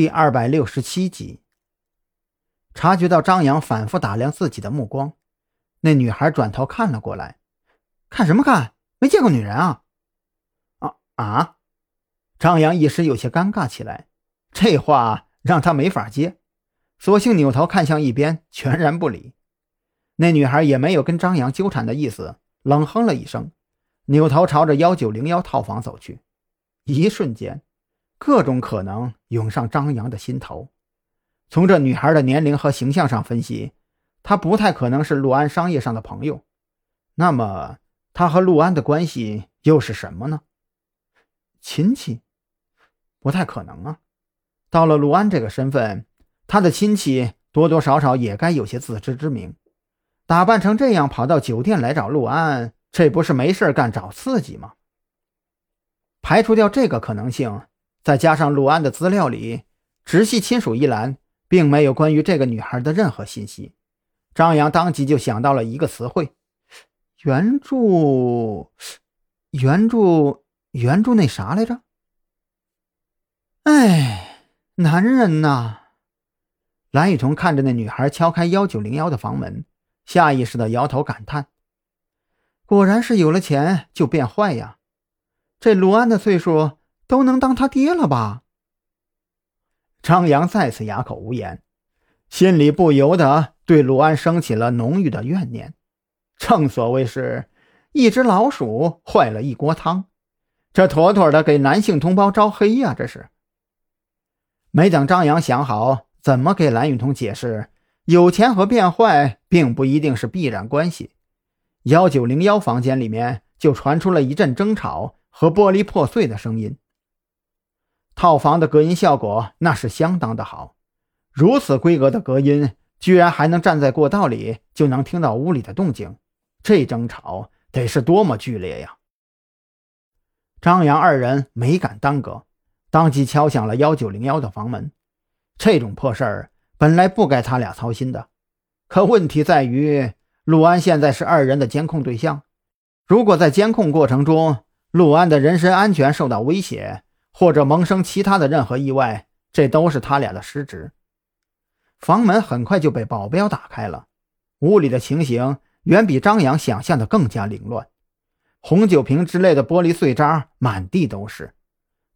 第二百六十七集，察觉到张扬反复打量自己的目光，那女孩转头看了过来，看什么看？没见过女人啊？啊啊！张扬一时有些尴尬起来，这话让他没法接，索性扭头看向一边，全然不理。那女孩也没有跟张扬纠缠的意思，冷哼了一声，扭头朝着幺九零幺套房走去。一瞬间。各种可能涌上张扬的心头。从这女孩的年龄和形象上分析，她不太可能是陆安商业上的朋友。那么，她和陆安的关系又是什么呢？亲戚？不太可能啊！到了陆安这个身份，他的亲戚多多少少也该有些自知之明。打扮成这样跑到酒店来找陆安，这不是没事干找刺激吗？排除掉这个可能性。再加上陆安的资料里，直系亲属一栏并没有关于这个女孩的任何信息。张扬当即就想到了一个词汇：援助，援助，援助那啥来着？哎，男人呐！蓝雨桐看着那女孩敲开幺九零幺的房门，下意识的摇头感叹：果然是有了钱就变坏呀！这陆安的岁数。都能当他爹了吧？张扬再次哑口无言，心里不由得对陆安升起了浓郁的怨念。正所谓是一只老鼠坏了一锅汤，这妥妥的给男性同胞招黑呀！这是。没等张扬想好怎么给蓝雨桐解释，有钱和变坏并不一定是必然关系，幺九零幺房间里面就传出了一阵争吵和玻璃破碎的声音。套房的隔音效果那是相当的好，如此规格的隔音，居然还能站在过道里就能听到屋里的动静，这争吵得是多么剧烈呀！张扬二人没敢耽搁，当即敲响了幺九零幺的房门。这种破事儿本来不该他俩操心的，可问题在于陆安现在是二人的监控对象，如果在监控过程中陆安的人身安全受到威胁，或者萌生其他的任何意外，这都是他俩的失职。房门很快就被保镖打开了，屋里的情形远比张扬想象的更加凌乱，红酒瓶之类的玻璃碎渣满地都是，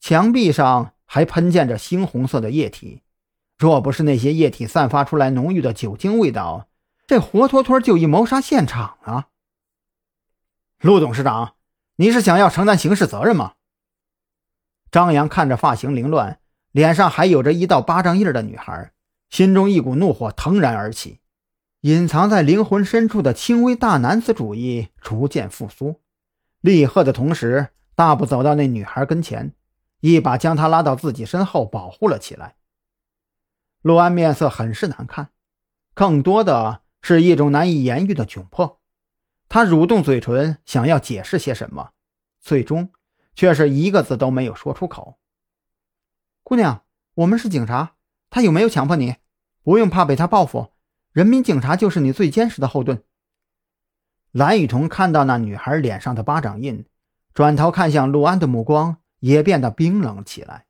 墙壁上还喷溅着猩红色的液体。若不是那些液体散发出来浓郁的酒精味道，这活脱脱就一谋杀现场啊！陆董事长，你是想要承担刑事责任吗？张扬看着发型凌乱、脸上还有着一道巴掌印的女孩，心中一股怒火腾然而起，隐藏在灵魂深处的轻微大男子主义逐渐复苏。厉喝的同时，大步走到那女孩跟前，一把将她拉到自己身后保护了起来。陆安面色很是难看，更多的是一种难以言喻的窘迫。他蠕动嘴唇，想要解释些什么，最终。却是一个字都没有说出口。姑娘，我们是警察，他有没有强迫你？不用怕被他报复，人民警察就是你最坚实的后盾。蓝雨桐看到那女孩脸上的巴掌印，转头看向陆安的目光也变得冰冷起来。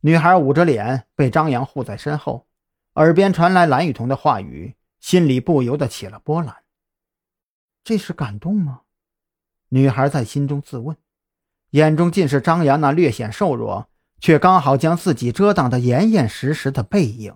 女孩捂着脸，被张扬护在身后，耳边传来蓝雨桐的话语，心里不由得起了波澜。这是感动吗？女孩在心中自问。眼中尽是张扬那略显瘦弱，却刚好将自己遮挡得严严实实的背影。